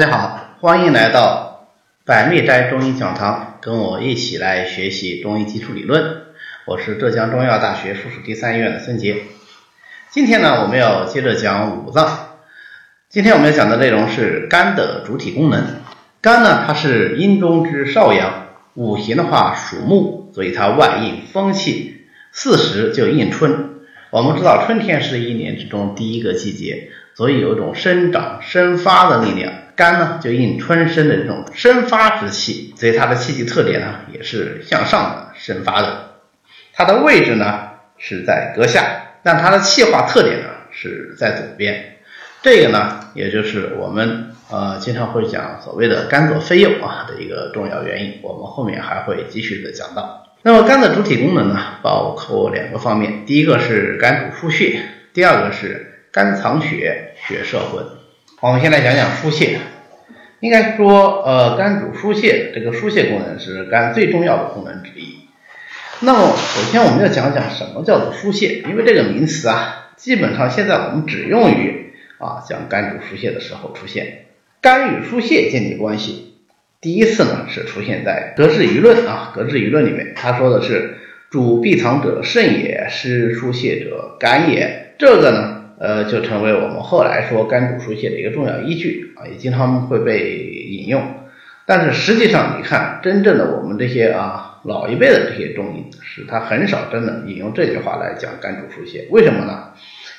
大家好，欢迎来到百密斋中医讲堂，跟我一起来学习中医基础理论。我是浙江中医药大学附属第三医院的孙杰。今天呢，我们要接着讲五脏。今天我们要讲的内容是肝的主体功能。肝呢，它是阴中之少阳，五行的话属木，所以它外应风气，四时就应春。我们知道春天是一年之中第一个季节，所以有一种生长生发的力量。肝呢，就应春生的这种生发之气，所以它的气机特点呢，也是向上的生发的。它的位置呢是在膈下，但它的气化特点呢是在左边。这个呢，也就是我们呃经常会讲所谓的肝左肺右啊的一个重要原因。我们后面还会继续的讲到。那么肝的主体功能呢，包括两个方面，第一个是肝主疏泄，第二个是肝藏血，血摄魂。我们先来讲讲疏泄。应该说，呃，肝主疏泄，这个疏泄功能是肝最重要的功能之一。那么，首先我们要讲讲什么叫做疏泄，因为这个名词啊，基本上现在我们只用于啊讲肝主疏泄的时候出现。肝与疏泄建立关系，第一次呢是出现在《格致舆论》啊，《格致舆论》里面，他说的是主闭藏者肾也，失疏泄者肝也。这个呢。呃，就成为我们后来说肝主疏泄的一个重要依据啊，也经常会被引用。但是实际上，你看真正的我们这些啊老一辈的这些中医，是他很少真的引用这句话来讲肝主疏泄。为什么呢？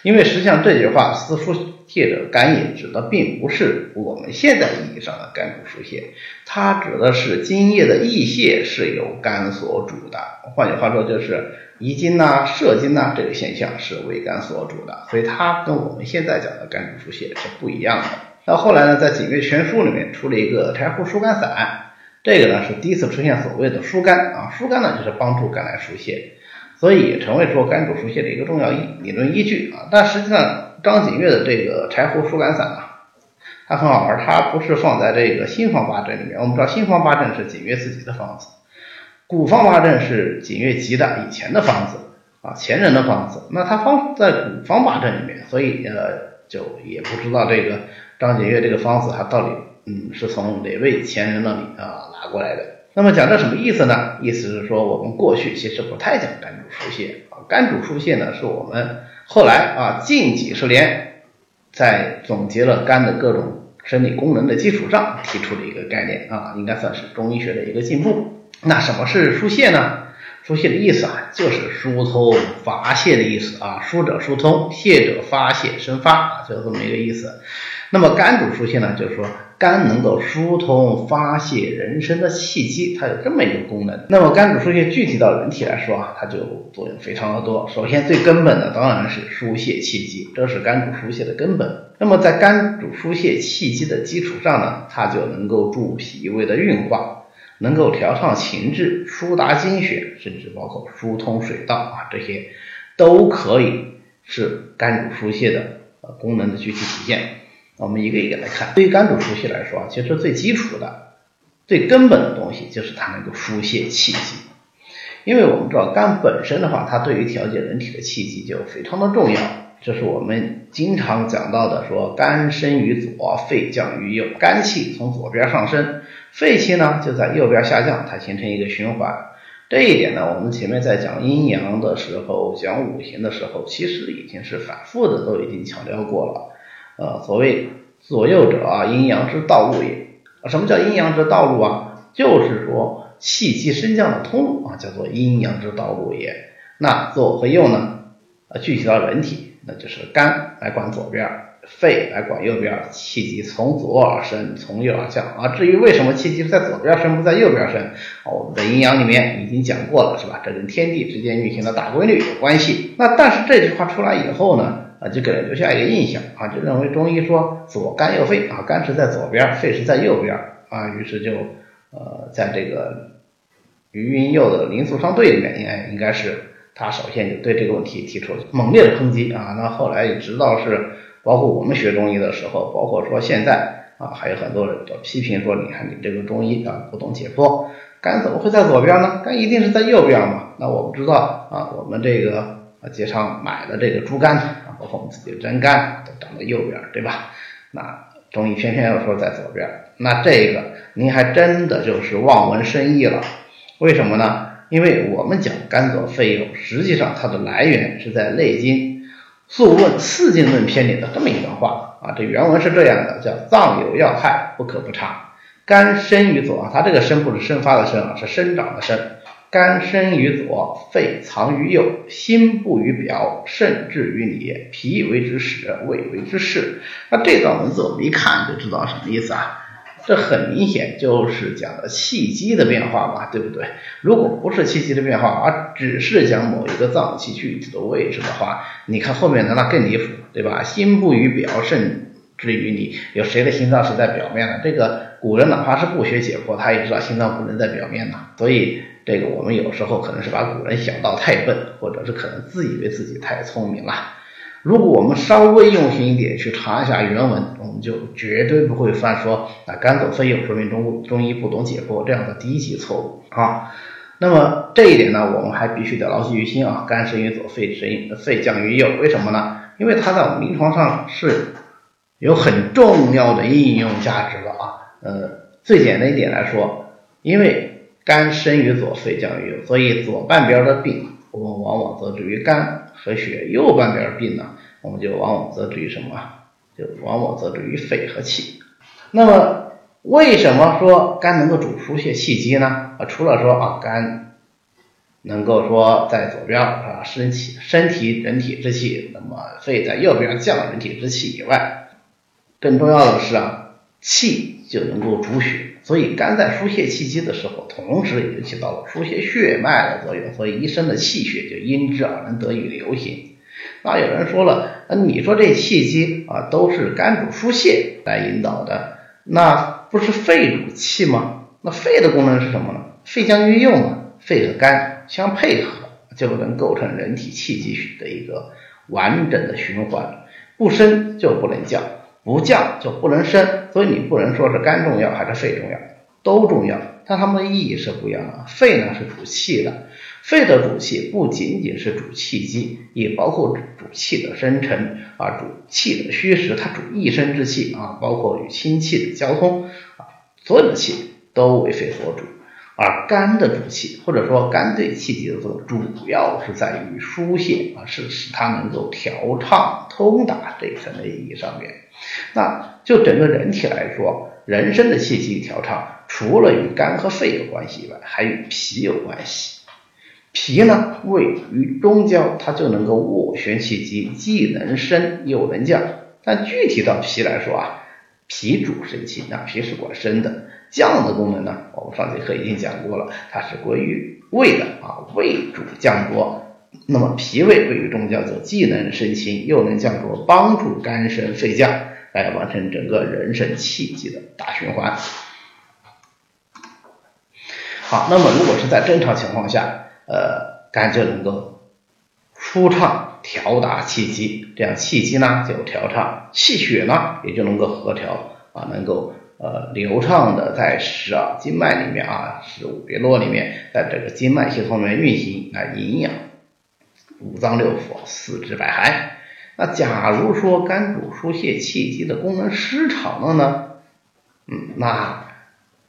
因为实际上这句话“思疏泄者肝也”指的并不是我们现在意义上的肝主疏泄，它指的是津液的溢泄是由肝所主的。换句话说，就是。遗精呐、射精呐，这个现象是为肝所主的，所以它跟我们现在讲的肝主疏泄是不一样的。到后来呢，在《景岳全书》里面出了一个柴胡疏肝散，这个呢是第一次出现所谓的疏肝啊，疏肝呢就是帮助肝来疏泄，所以也成为说肝主疏泄的一个重要依理论依据啊。但实际上，张景岳的这个柴胡疏肝散啊，它很好玩，它不是放在这个新方八阵里面。我们知道新方八阵是景岳自己的方子。古方八阵是景岳集的以前的方子啊，前人的方子，那他方在古方八阵里面，所以呃就也不知道这个张景岳这个方子他到底嗯是从哪位前人那里啊拿过来的。那么讲这什么意思呢？意思是说我们过去其实不太讲肝主疏泄啊，肝主疏泄呢是我们后来啊近几十年在总结了肝的各种生理功能的基础上提出的一个概念啊，应该算是中医学的一个进步。那什么是疏泄呢？疏泄的意思啊，就是疏通发泄的意思啊。疏者疏通，泄者发泄生发啊，就这么一个意思。那么肝主疏泄呢，就是说肝能够疏通发泄人生的气机，它有这么一个功能。那么肝主疏泄具体到人体来说啊，它就作用非常的多。首先最根本的当然是疏泄气机，这是肝主疏泄的根本。那么在肝主疏泄气机的基础上呢，它就能够助脾胃的运化。能够调畅情志、疏达精血，甚至包括疏通水道啊，这些都可以是肝主疏泄的功能的具体体现。我们一个一个来看。对于肝主疏泄来说，其实最基础的、最根本的东西就是它能够疏泄气机。因为我们知道肝本身的话，它对于调节人体的气机就非常的重要。这是我们经常讲到的，说肝生于左，肺降于右，肝气从左边上升。肺气呢就在右边下降，它形成一个循环。这一点呢，我们前面在讲阴阳的时候，讲五行的时候，其实已经是反复的都已经强调过了。呃，所谓左右者啊，阴阳之道路也。什么叫阴阳之道路啊？就是说气机升降的通路啊，叫做阴阳之道路也。那左和右呢？呃，具体到人体，那就是肝来管左边。肺来管右边，气机从左而升，从右而降啊。至于为什么气机在左边升不在右边升，我们在阴阳里面已经讲过了，是吧？这跟天地之间运行的大规律有关系。那但是这句话出来以后呢，啊，就给人留下一个印象啊，就认为中医说左肝右肺啊，肝是在左边，肺是在右边啊，于是就呃，在这个余云佑的《灵素商队》里面，应该应该是他首先就对这个问题提出了猛烈的抨击啊。那后来也直到是。包括我们学中医的时候，包括说现在啊，还有很多人都批评说，你看你这个中医啊不懂解剖，肝怎么会在左边呢？肝一定是在右边嘛？那我们知道啊，我们这个啊街上买的这个猪肝啊，包括我们自己的真肝都长在右边，对吧？那中医偏偏又说在左边，那这个您还真的就是望文生义了。为什么呢？因为我们讲肝左肺右，实际上它的来源是在《内经·素问·四经论篇》里的这么一段话啊。这原文是这样的：叫藏有要害，不可不察。肝生于左，它这个生不是生发的生啊，是生长的生。肝生于左，肺藏于右，心不于表，肾至于里，脾为之始，胃为之事。那这段文字我们一看就知道什么意思啊？这很明显就是讲的气机的变化嘛，对不对？如果不是气机的变化，而只是讲某一个脏器具体的位置的话，你看后面的那更离谱，对吧？心不于表，肾至于里，有谁的心脏是在表面的？这个古人哪怕是不学解剖，他也知道心脏不能在表面的，所以。这个我们有时候可能是把古人想到太笨，或者是可能自以为自己太聪明了。如果我们稍微用心一点去查一下原文，我们就绝对不会犯说啊肝左肺右说明中中医不懂解剖这样的低级错误啊。那么这一点呢，我们还必须得牢记于心啊。肝生于左，肺生于肺降于右，为什么呢？因为它在我们临床上是有很重要的应用价值的啊。呃，最简单一点来说，因为肝生于左，肺降于右，所以左半边的病，我们往往则治于肝和血；右半边病呢，我们就往往则治于什么？就往往则治于肺和气。那么，为什么说肝能够主疏泄气机呢？啊，除了说啊，肝能够说在左边啊升气身体人体之气，那么肺在右边降人体之气以外，更重要的是啊，气就能够主血。所以肝在疏泄气机的时候，同时也就起到了疏泄血脉的作用，所以一身的气血就因之而能得以流行。那有人说了，那你说这气机啊都是肝主疏泄来引导的，那不是肺主气吗？那肺的功能是什么呢？肺将运用嘛，肺和肝相配合，就能构成人体气机的一个完整的循环，不升就不能降。不降就不能升，所以你不能说是肝重要还是肺重要，都重要，但它们的意义是不一样的。肺呢是主气的，肺的主气不仅仅是主气机，也包括主气的生成啊，主气的虚实，它主一身之气啊，包括与清气的交通啊，所有的气都为肺所主。而肝的主气，或者说肝对气机的作用，主要是在于疏泄啊，是使它能够调畅通达这一层的意义上面。那就整个人体来说，人身的气机调畅，除了与肝和肺有关系以外，还与脾有关系。脾呢，位于中焦，它就能够斡旋气机，既能升又能降。但具体到脾来说啊，脾主生气，那脾是管升的。降的功能呢，我们上节课已经讲过了，它是归于胃的啊，胃主降浊。那么脾胃位于中焦，则既能生清，又能降浊，帮助肝升肺降。来完成整个人身气机的大循环。好，那么如果是在正常情况下，呃，肝就能够舒畅调达气机，这样气机呢就调畅，气血呢也就能够和调啊，能够呃流畅的在十二经脉里面啊，十五别络里面，在这个经脉系统里面运行来营养五脏六腑、四肢百骸。那假如说肝主疏泄气机的功能失常了呢？嗯，那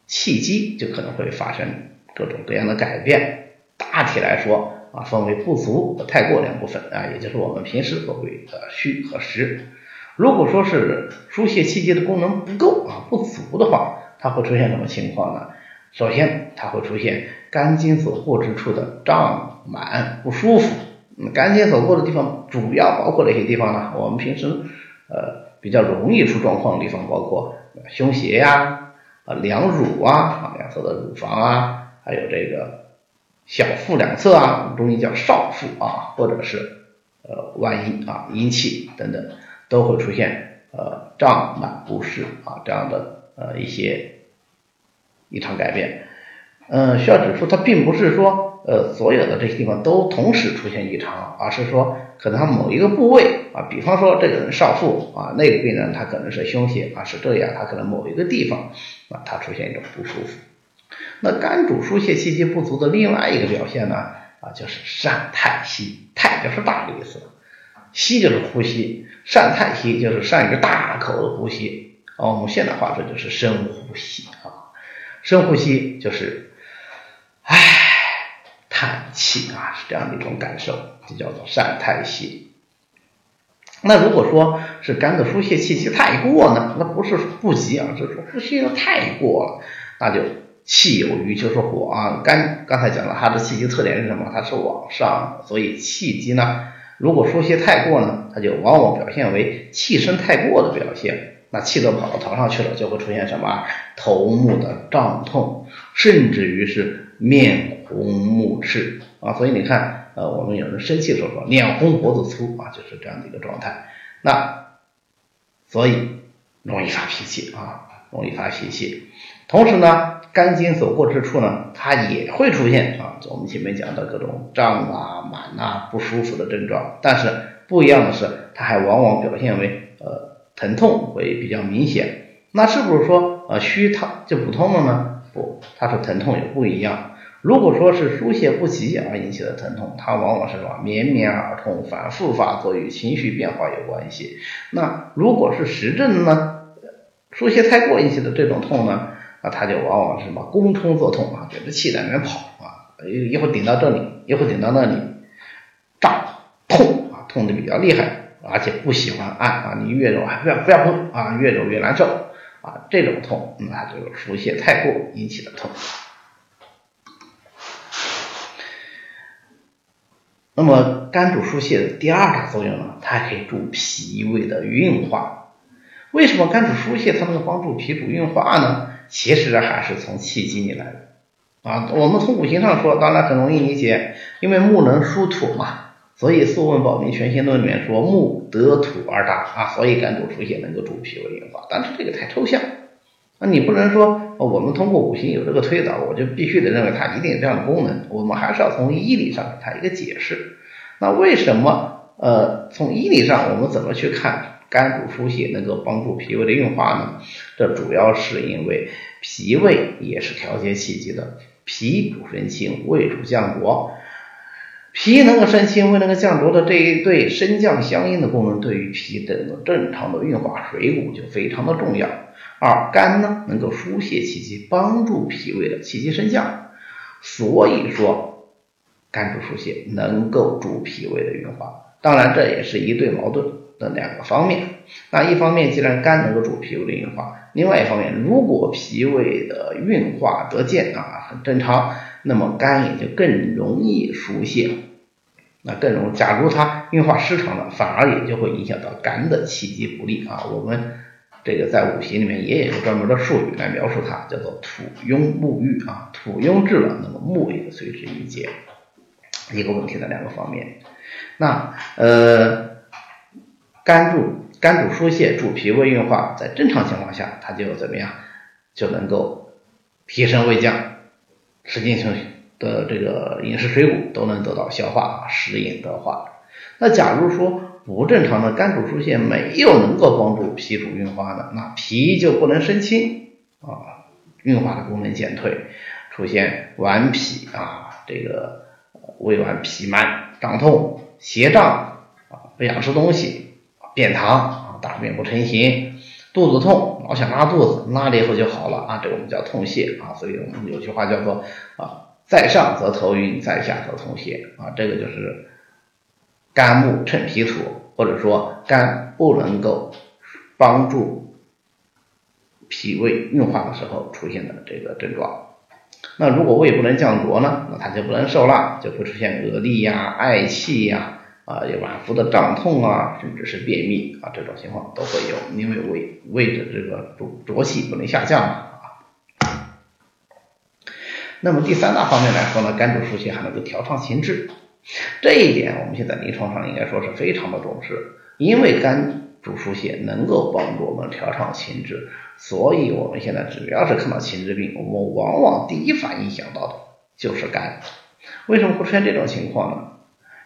气机就可能会发生各种各样的改变。大体来说啊，分为不足和太过两部分啊，也就是我们平时所谓的虚和实。如果说是疏泄气机的功能不够啊、不足的话，它会出现什么情况呢？首先，它会出现肝经所过之处的胀满不舒服。肝经所过的地方主要包括哪些地方呢？我们平时呃比较容易出状况的地方，包括胸胁呀、啊两乳啊、啊两侧的乳房啊，还有这个小腹两侧啊，中医叫少腹啊，或者是呃外阴啊阴气等等，都会出现呃胀满不适啊这样的呃一些异常改变。嗯，需要指出，它并不是说。呃，所有的这些地方都同时出现异常，而是说可能他某一个部位啊，比方说这个人少腹啊，那个病人他可能是胸胁啊，是这样，他可能某一个地方啊，他出现一种不舒服。那肝主疏泄气机不足的另外一个表现呢啊，就是善太息，太就是大的意思，吸就是呼吸，善太息就是善于大口的呼吸哦，我们现代化这就是深呼吸啊，深呼吸就是唉叹气啊，是这样的一种感受，就叫做善叹息。那如果说是肝的疏泄气机太过呢？那不是不急啊，是说疏泄的太过了，那就气有余就是火啊。肝刚才讲了，它的气机特点是什么？它是往上，所以气机呢，如果疏泄太过呢，它就往往表现为气升太过的表现。那气都跑到头上去了，就会出现什么头目的胀痛，甚至于是面红目赤啊。所以你看。呃，我们有人生气的时候说脸红脖子粗啊，就是这样的一个状态。那所以容易发脾气啊，容易发脾气。同时呢，肝经所过之处呢，它也会出现啊，我们前面讲的各种胀啊、满啊、不舒服的症状。但是不一样的是，它还往往表现为呃疼痛会比较明显。那是不是说呃虚它就不痛了呢？不，它是疼痛也不一样。如果说是疏泄不及而引起的疼痛，它往往是什么绵绵而痛，反复发作，与情绪变化有关系。那如果是实症呢？疏泄太过引起的这种痛呢？那它就往往是什么？攻冲作痛啊，觉得气在那边跑啊，一会儿顶到这里，一会儿顶到那里，胀痛啊，痛的比较厉害，而且不喜欢按啊，你越揉还不要不要碰啊，越揉越难受啊，这种痛那就是疏泄太过引起的痛。那么肝主疏泄的第二大作用呢，它还可以助脾胃的运化。为什么肝主疏泄它能够帮助脾主运化呢？其实还是从气机里来的啊。我们从五行上说，当然很容易理解，因为木能疏土嘛，所以《素问·保命全新论》里面说木得土而大啊，所以肝主疏泄能够助脾胃运化。但是这个太抽象。那你不能说我们通过五行有这个推导，我就必须得认为它一定有这样的功能。我们还是要从医理上给它一个解释。那为什么呃从医理上我们怎么去看肝主疏泄能够帮助脾胃的运化呢？这主要是因为脾胃也是调节气机的，脾主升清，胃主降浊。脾能够升清，胃能够降浊的这一对升降相应的功能，对于脾的正常的运化水谷就非常的重要。而肝呢，能够疏泄气机，帮助脾胃的气机升降，所以说肝主疏泄能够助脾胃的运化。当然，这也是一对矛盾的两个方面。那一方面，既然肝能够助脾胃的运化，另外一方面，如果脾胃的运化得健啊，很正常，那么肝也就更容易疏泄，那更容。假如它运化失常了，反而也就会影响到肝的气机不利啊。我们。这个在五行里面也有个专门的术语来描述它，叫做土庸木郁啊，土庸滞了，那么木也随之一结。一个问题的两个方面。那呃，肝主肝主疏泄，助脾胃运化，在正常情况下，它就怎么样，就能够提升胃降，吃进去的这个饮食水谷都能得到消化，食饮得化。那假如说，不正常的肝主疏泄没有能够帮助脾主运化的，那脾就不能升清啊，运化的功能减退，出现顽脾啊，这个胃脘痞满、胀痛、胁胀啊，不想吃东西，便溏啊，大便不成形，肚子痛，老想拉肚子，拉了以后就好了啊，这个我们叫痛泻啊，所以我们有句话叫做啊，在上则头晕，在下则痛泻啊，这个就是。肝木趁脾土，或者说肝不能够帮助脾胃运化的时候出现的这个症状。那如果胃不能降浊呢？那它就不能受辣，就会出现恶痢呀、嗳气呀、啊有脘腹的胀痛啊，甚至是便秘啊，这种情况都会有，因为胃胃的这个浊浊气不能下降啊。那么第三大方面来说呢，肝主疏泄还能够调畅情志。这一点我们现在临床上应该说是非常的重视，因为肝主疏泄能够帮助我们调畅情志，所以我们现在只要是看到情志病，我们往往第一反应想到的就是肝。为什么会出现这种情况呢？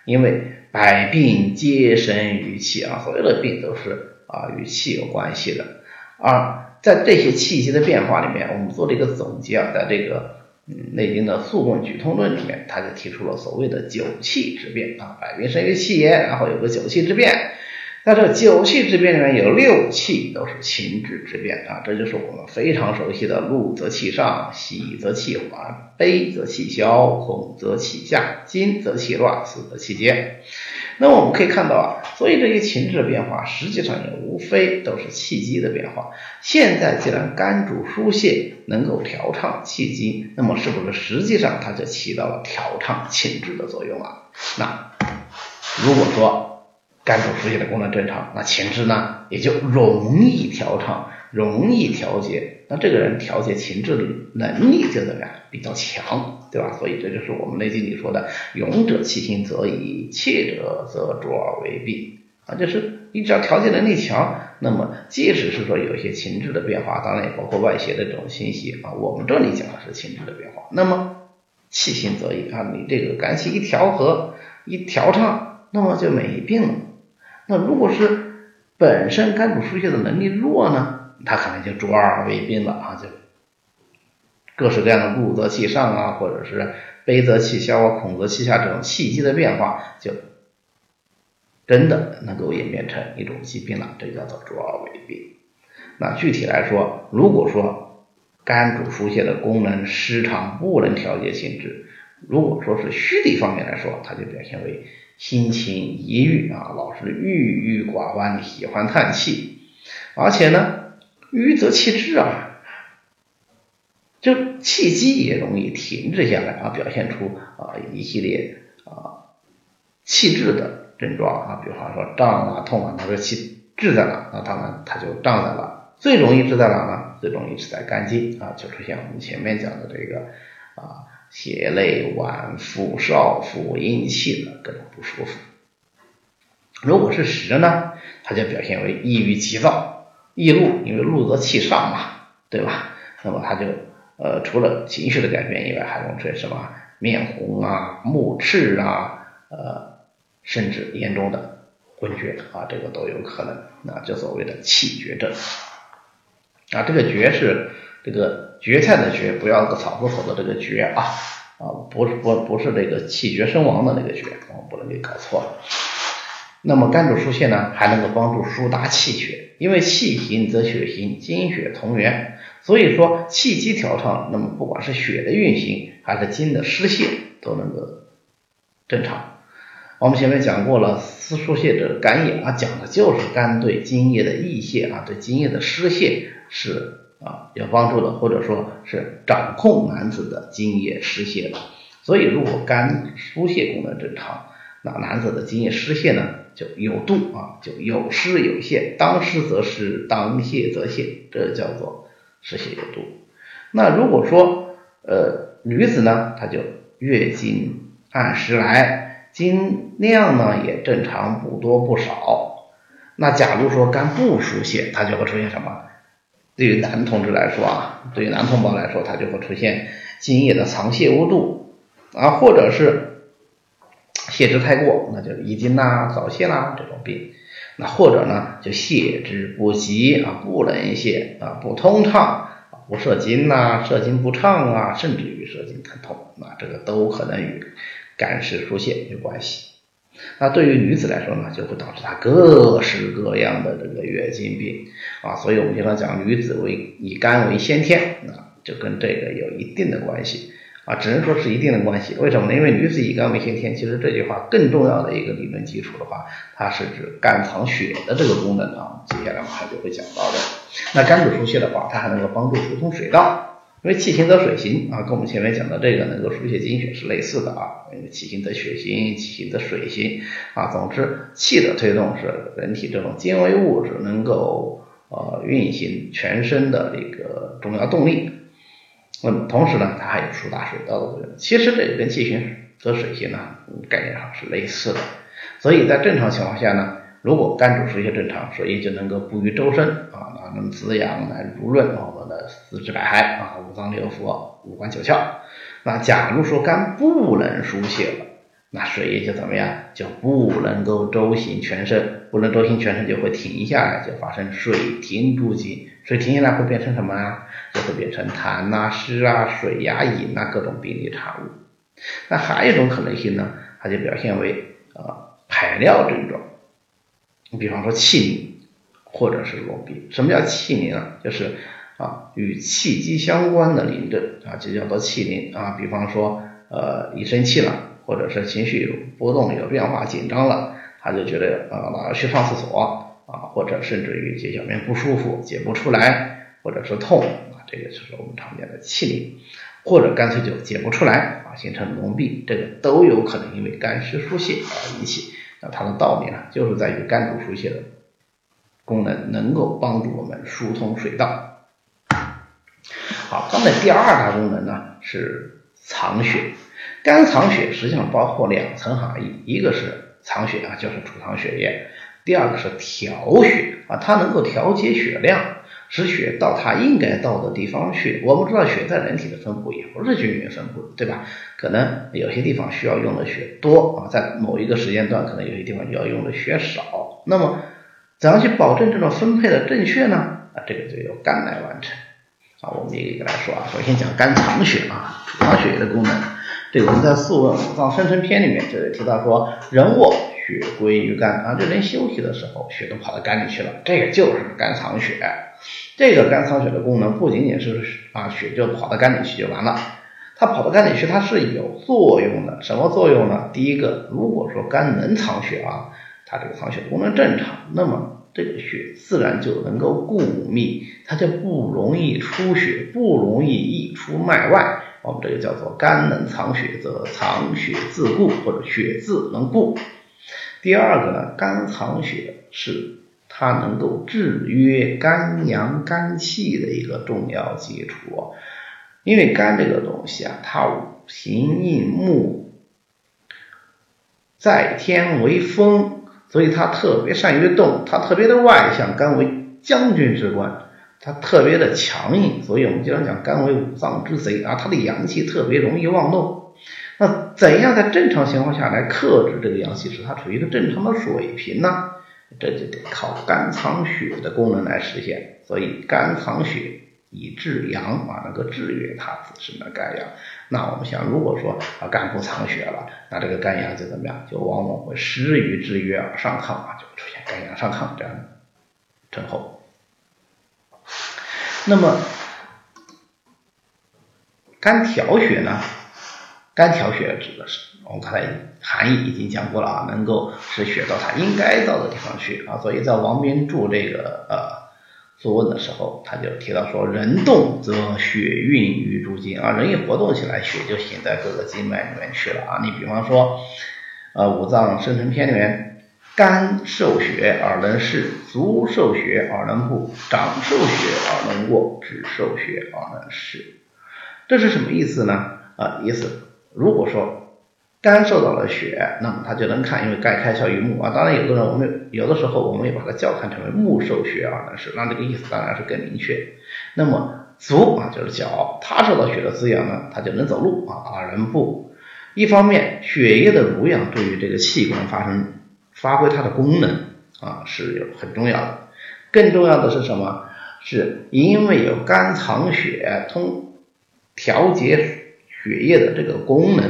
因为百病皆生于气啊，所有的病都是啊与气有关系的。而在这些气息的变化里面，我们做了一个总结啊，在这个。嗯，《内经》的《素问·举通论》里面，他就提出了所谓的九气之变啊，百病生于气也，然后有个九气之变。那这九气之变里面有六气都是情志之变啊，这就是我们非常熟悉的怒则气上，喜则气缓，悲则气消，恐则气下，惊则气乱，死则气结。那我们可以看到啊，所以这些情志的变化，实际上也无非都是气机的变化。现在既然肝主疏泄，能够调畅气机，那么是不是实际上它就起到了调畅情志的作用啊？那如果说肝主疏泄的功能正常，那情志呢也就容易调畅。容易调节，那这个人调节情志的能力就怎么样？比较强，对吧？所以这就是我们内经里说的“勇者气行则移，怯者则卓而为病”啊，就是你只要调节能力强，那么即使是说有一些情志的变化，当然也包括外邪的这种信息啊，我们这里讲的是情志的变化。那么气行则已啊，你这个肝气一调和、一调畅，那么就没病了。那如果是本身肝主疏泄的能力弱呢？他可能就卓而为宾了啊，就各式各样的怒则气上啊，或者是悲则气消啊，恐则气下这种气机的变化，就真的能够演变成一种疾病了，这叫做卓而为病。那具体来说，如果说肝主疏泄的功能失常，不能调节心智，如果说是虚的方面来说，它就表现为心情抑郁啊，老是郁郁寡欢，喜欢叹气，而且呢。郁则气滞啊，就气机也容易停滞下来啊，表现出啊一系列啊气滞的症状啊，比方说胀啊、痛啊，它说气滞在哪？那当然它就胀在了。最容易滞在哪呢？最容易滞在肝经啊，就出现我们前面讲的这个啊胁肋、脘腹、少腹、阴气的各种不舒服。如果是实呢，它就表现为抑郁急躁。易怒，因为怒则气上嘛，对吧？那么他就呃，除了情绪的改变以外，还能出现什么面红啊、目赤啊，呃，甚至严重的昏厥啊，这个都有可能。那就所谓的气绝症啊，这个绝是这个蕨菜的蕨，不要个草字头的这个绝啊啊，不是不不是这个气绝身亡的那个绝，我们不能给搞错了。那么肝主疏泄呢，还能够帮助疏达气血，因为气行则血行，精血同源，所以说气机调畅，那么不管是血的运行还是精的失泄都能够正常。我们前面讲过了，司疏泄者肝也啊，讲的就是肝对津液的溢泄啊，对津液的失泄是啊有帮助的，或者说是掌控男子的精液失泄的。所以如果肝疏泄功能正常，那男子的精液失泄呢？就有度啊，就有失有泄，当失则失，当泄则泄，这叫做失泄有度。那如果说呃女子呢，她就月经按时来，经量呢也正常，不多不少。那假如说肝不疏泄，它就会出现什么？对于男同志来说啊，对于男同胞来说，他就会出现精液的藏泄无度啊，或者是。泄之太过，那就遗精呐、早泄啦这种病。那或者呢，就泄之不及啊，不能泄啊，不通畅，不射精呐，射精不畅啊，甚至于射精疼痛，那这个都可能与肝湿疏泄有关系。那对于女子来说呢，就会导致她各式各样的这个月经病啊。所以我们经常讲，女子为以肝为先天，啊，就跟这个有一定的关系。啊，只能说是一定的关系。为什么呢？因为女子以肝为先天，其实这句话更重要的一个理论基础的话，它是指肝藏血的这个功能啊。接下来马上就会讲到的。那肝主疏泄的话，它还能够帮助疏通水道，因为气行则水行啊，跟我们前面讲的这个能够疏泄精血是类似的啊。因为气行则血行，气行则水行啊。总之，气的推动是人体这种精微物质能够呃运行全身的一个重要动力。那么同时呢，它还有疏达水道的作用。其实这个跟气行则水行呢概念上是类似的。所以在正常情况下呢，如果肝主疏泄正常，水液就能够布于周身啊，那能滋养、来濡润我们的四肢百骸啊、五脏六腑、五官九窍。那假如说肝不能疏泄了，那水液就怎么样？就不能够周行全身，不能周行全身就会停下来，就发生水停不及。水停下来会变成什么啊？就会变成痰啊、湿啊、水呀、饮啊各种病理产物。那还有一种可能性呢，它就表现为啊排尿症状。你比方说气凝或者是瘰闭。什么叫气凝啊？就是啊与气机相关的临症啊，就叫做气凝啊。比方说呃一生气了，或者是情绪有波动、有变化、紧张了，他就觉得啊老要去上厕所啊，或者甚至于解小便不舒服、解不出来，或者是痛啊，这个就是我们常见的气凝。或者干脆就解不出来啊，形成脓闭，这个都有可能因为肝湿疏泄而引起。那它的道理呢，就是在于肝主疏泄的功能，能够帮助我们疏通水道。好，肝的第二大功能呢是藏血。肝藏血实际上包括两层含义，一个是藏血啊，就是储藏血液；第二个是调血啊，它能够调节血量。使血到它应该到的地方去。我们知道血在人体的分布也不是均匀分布，对吧？可能有些地方需要用的血多啊，在某一个时间段，可能有些地方要用的血少。那么，怎样去保证这种分配的正确呢？啊，这个就由肝来完成。啊，我们一个一个来说啊。首先讲肝藏血啊，储藏血液的功能。这个我们在《素问五脏生成篇》里面就有提到说，人卧血归于肝啊，这人休息的时候，血都跑到肝里去了，这个就是肝藏血。这个肝藏血的功能不仅仅是啊血就跑到肝里去就完了，它跑到肝里去它是有作用的。什么作用呢？第一个，如果说肝能藏血啊，它这个藏血功能正常，那么这个血自然就能够固密，它就不容易出血，不容易溢出脉外。我们这个叫做肝能藏血，则藏血自固或者血自能固。第二个呢，肝藏血是。它能够制约肝阳肝气的一个重要基础，因为肝这个东西啊，它五行印木，在天为风，所以它特别善于动，它特别的外向，肝为将军之官，它特别的强硬，所以我们经常讲肝为五脏之贼啊，它的阳气特别容易妄动。那怎样在正常情况下来克制这个阳气，使它处于一个正常的水平呢？这就得靠肝藏血的功能来实现，所以肝藏血以制阳啊，能够制约它自身的肝阳。那我们想，如果说啊肝不藏血了，那这个肝阳就怎么样？就往往会失于制约而上亢啊，就会出现肝阳上亢这样的症候。那么肝调血呢？肝调血指的是。我们刚才含义已经讲过了啊，能够使血到它应该到的地方去啊，所以在王斌注这个呃《素问》的时候，他就提到说，人动则血运于诸经啊，人一活动起来，血就行在各个经脉里面去了啊。你比方说，呃五脏生成篇里面，肝受血而能视，足受血而能步，掌受血而能握，指受血而能视，这是什么意思呢？啊，意思如果说。肝受到了血，那么它就能看，因为肝开窍于目啊。当然，有的人我们有的时候我们也把它叫看成为目受血啊，但是，那这个意思当然是更明确。那么足啊就是脚，它受到血的滋养呢，它就能走路啊，啊能步。一方面，血液的濡养对于这个器官发生发挥它的功能啊是有很重要的。更重要的是什么？是因为有肝藏血通调节血液的这个功能。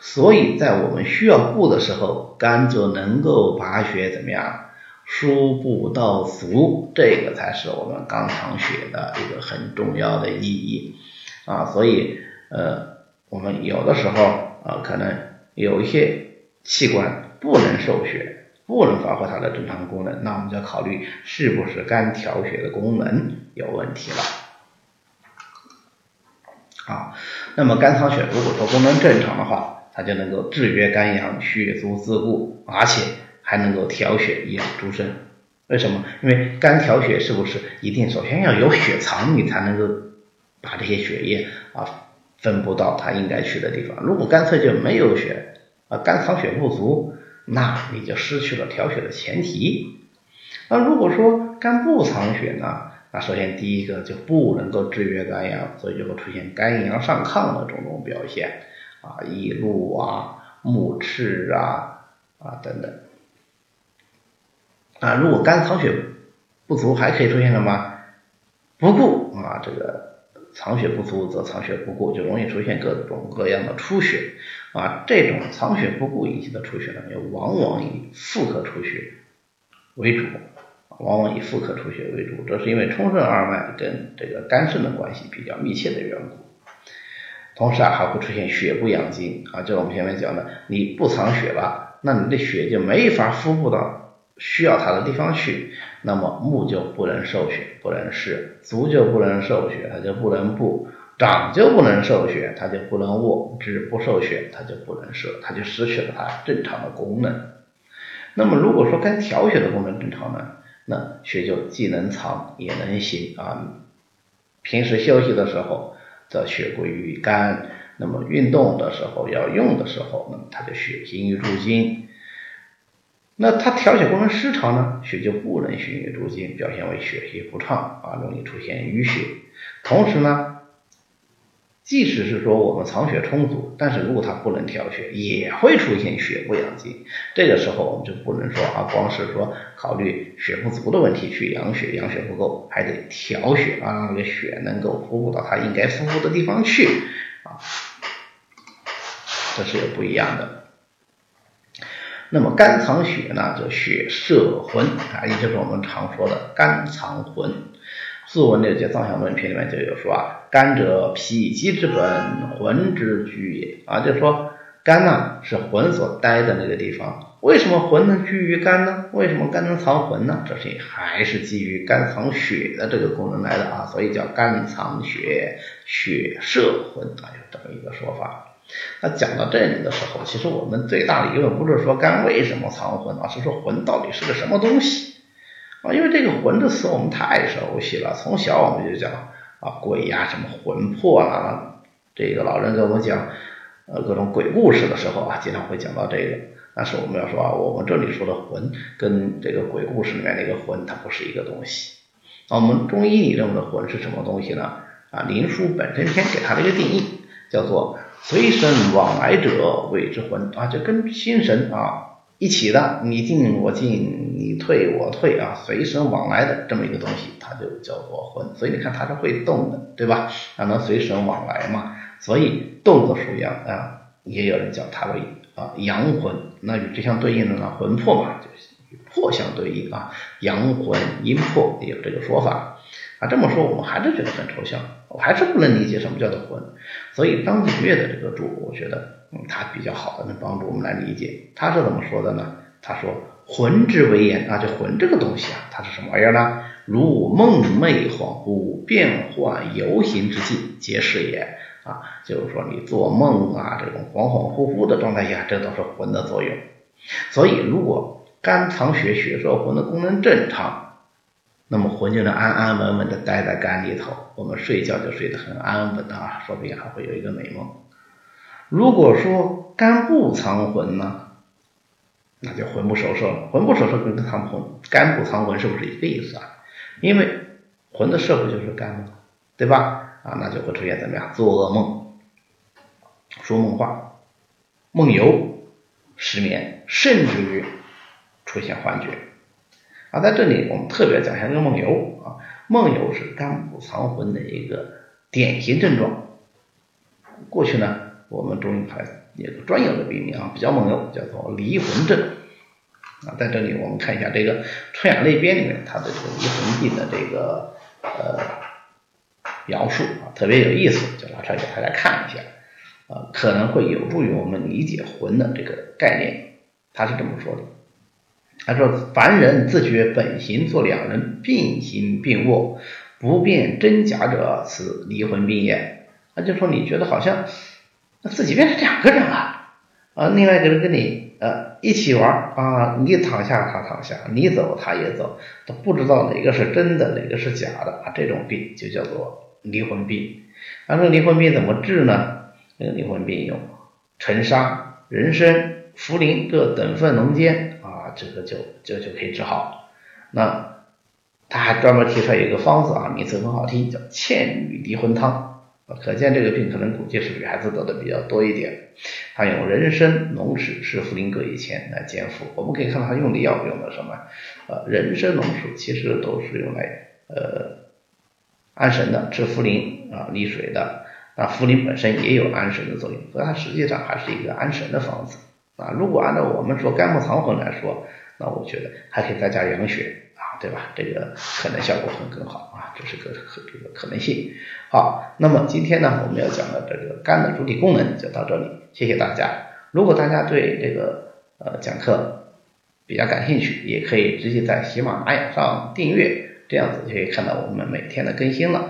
所以在我们需要布的时候，肝就能够把血怎么样输布到足，这个才是我们肝藏血的一个很重要的意义啊。所以呃，我们有的时候啊，可能有一些器官不能受血，不能发挥它的正常功能，那我们就要考虑是不是肝调血的功能有问题了啊。那么肝藏血如果说功能正常的话，它就能够制约肝阳，血足自固，而且还能够调血养诸身。为什么？因为肝调血是不是一定首先要有血藏，你才能够把这些血液啊分布到它应该去的地方。如果干脆就没有血啊，肝藏血不足，那你就失去了调血的前提。那如果说肝不藏血呢？那首先第一个就不能够制约肝阳，所以就会出现肝阳上亢的种种表现。啊，易怒啊，目赤啊，啊等等，啊，如果肝藏血不足，还可以出现什么？不固啊，这个藏血不足则藏血不固，就容易出现各种各样的出血啊。这种藏血不固引起的出血呢，也往往以妇科出血为主，往往以妇科出血为主，这是因为冲任二脉跟这个肝肾的关系比较密切的缘故。同时啊，还会出现血不养精啊，就我们前面讲的，你不藏血了，那你的血就没法输布到需要它的地方去，那么目就不能受血，不能视；足就不能受血，它就不能布；掌就不能受血，它就不能握；肢不受血，它就不能摄，它就失去了它正常的功能。那么如果说肝调血的功能正常呢，那血就既能藏也能行啊。平时休息的时候。则血归于肝，那么运动的时候要用的时候，那么它就血行于诸经。那它调血功能失常呢，血就不能循于诸经，表现为血气不畅啊，容易出现淤血。同时呢。即使是说我们藏血充足，但是如果它不能调血，也会出现血不养精。这个时候我们就不能说啊，光是说考虑血不足的问题去养血，养血不够，还得调血啊，让这个血能够服务到它应该服务的地方去啊，这是有不一样的。那么肝藏血呢，就血摄魂啊，也就是我们常说的肝藏魂。《素问》六节藏象论篇里面就有说啊，肝者脾机之本，魂之居也啊，就是说肝呢是魂所待的那个地方。为什么魂能居于肝呢？为什么肝能藏魂呢？这是还是基于肝藏血的这个功能来的啊，所以叫肝藏血，血摄魂啊，有这么一个说法。那讲到这里的时候，其实我们最大的疑问不是说肝为什么藏魂，而是说魂到底是个什么东西。啊，因为这个魂这词我们太熟悉了，从小我们就讲啊鬼呀，什么魂魄啊，这个老人给我们讲呃各种鬼故事的时候啊，经常会讲到这个。但是我们要说啊，我们这里说的魂跟这个鬼故事里面那个魂它不是一个东西。那我们中医里认为的魂是什么东西呢？啊，《灵枢·本身篇》给它的一个定义叫做随身往来者谓之魂啊，就跟心神啊。一起的，你进我进，你退我退啊，随神往来的这么一个东西，它就叫做魂。所以你看它是会动的，对吧？它能随神往来嘛，所以动作属阳啊，也有人叫它为啊阳魂。那与之相对应的呢，魂魄嘛，就是与魄相对应啊，阳魂阴魄也有这个说法啊。这么说我们还是觉得很抽象，我还是不能理解什么叫做魂。所以张景岳的这个注，我觉得。嗯，他比较好的能帮助我们来理解，他是怎么说的呢？他说：“魂之为言啊，就魂这个东西啊，它是什么玩意儿呢？如梦寐恍惚、变幻游行之际，皆是也啊。就是说你做梦啊，这种恍恍惚惚的状态下，这都是魂的作用。所以，如果肝藏血，血摄魂的功能正常，那么魂就能安安稳稳的待在肝里头，我们睡觉就睡得很安稳啊，说不定还会有一个美梦。”如果说肝不藏魂呢，那就魂不守舍了。魂不守舍跟藏魂、肝不藏魂是不是一个意思啊？因为魂的舍不就是肝嘛，对吧？啊，那就会出现怎么样？做噩梦、说梦话、梦游、失眠，甚至于出现幻觉。啊，在这里我们特别讲一下这个梦游啊，梦游是肝不藏魂的一个典型症状。过去呢。我们中医还有个专有的病名啊，比较猛的，叫做离魂症啊。在这里我们看一下这个《春养类编》里面它的这个离魂病的这个呃描述啊，特别有意思，就拿出来给大家看一下啊，可能会有助于我们理解魂的这个概念。他是这么说的，他说：“凡人自觉本形作两人，并行并卧，不辨真假者，此离魂病也。”那就说你觉得好像。自己变成两个人了啊！另外一个人跟你呃一起玩啊，你躺下他躺下，你走他也走，他不知道哪个是真的，哪个是假的啊！这种病就叫做离魂病。那这离魂病怎么治呢？这个离魂病用沉沙、人参、茯苓各等份浓煎啊，这个就就就可以治好。那他还专门提出来一个方子啊，名字很好听，叫倩女离魂汤。可见这个病可能估计是女孩子得的比较多一点。他用人参、龙齿、是茯苓各一钱来煎服。我们可以看到他用的药用的什么？呃，人参、龙齿其实都是用来呃安神的，治茯苓啊利水的。那茯苓本身也有安神的作用，所以它实际上还是一个安神的方子啊。如果按照我们说肝木藏魂来说，那我觉得还可以再加养血啊，对吧？这个可能效果会更好啊，这是个可这个可能性。好，那么今天呢，我们要讲的这个肝的主体功能就到这里，谢谢大家。如果大家对这个呃讲课比较感兴趣，也可以直接在喜马拉雅上订阅，这样子就可以看到我们每天的更新了。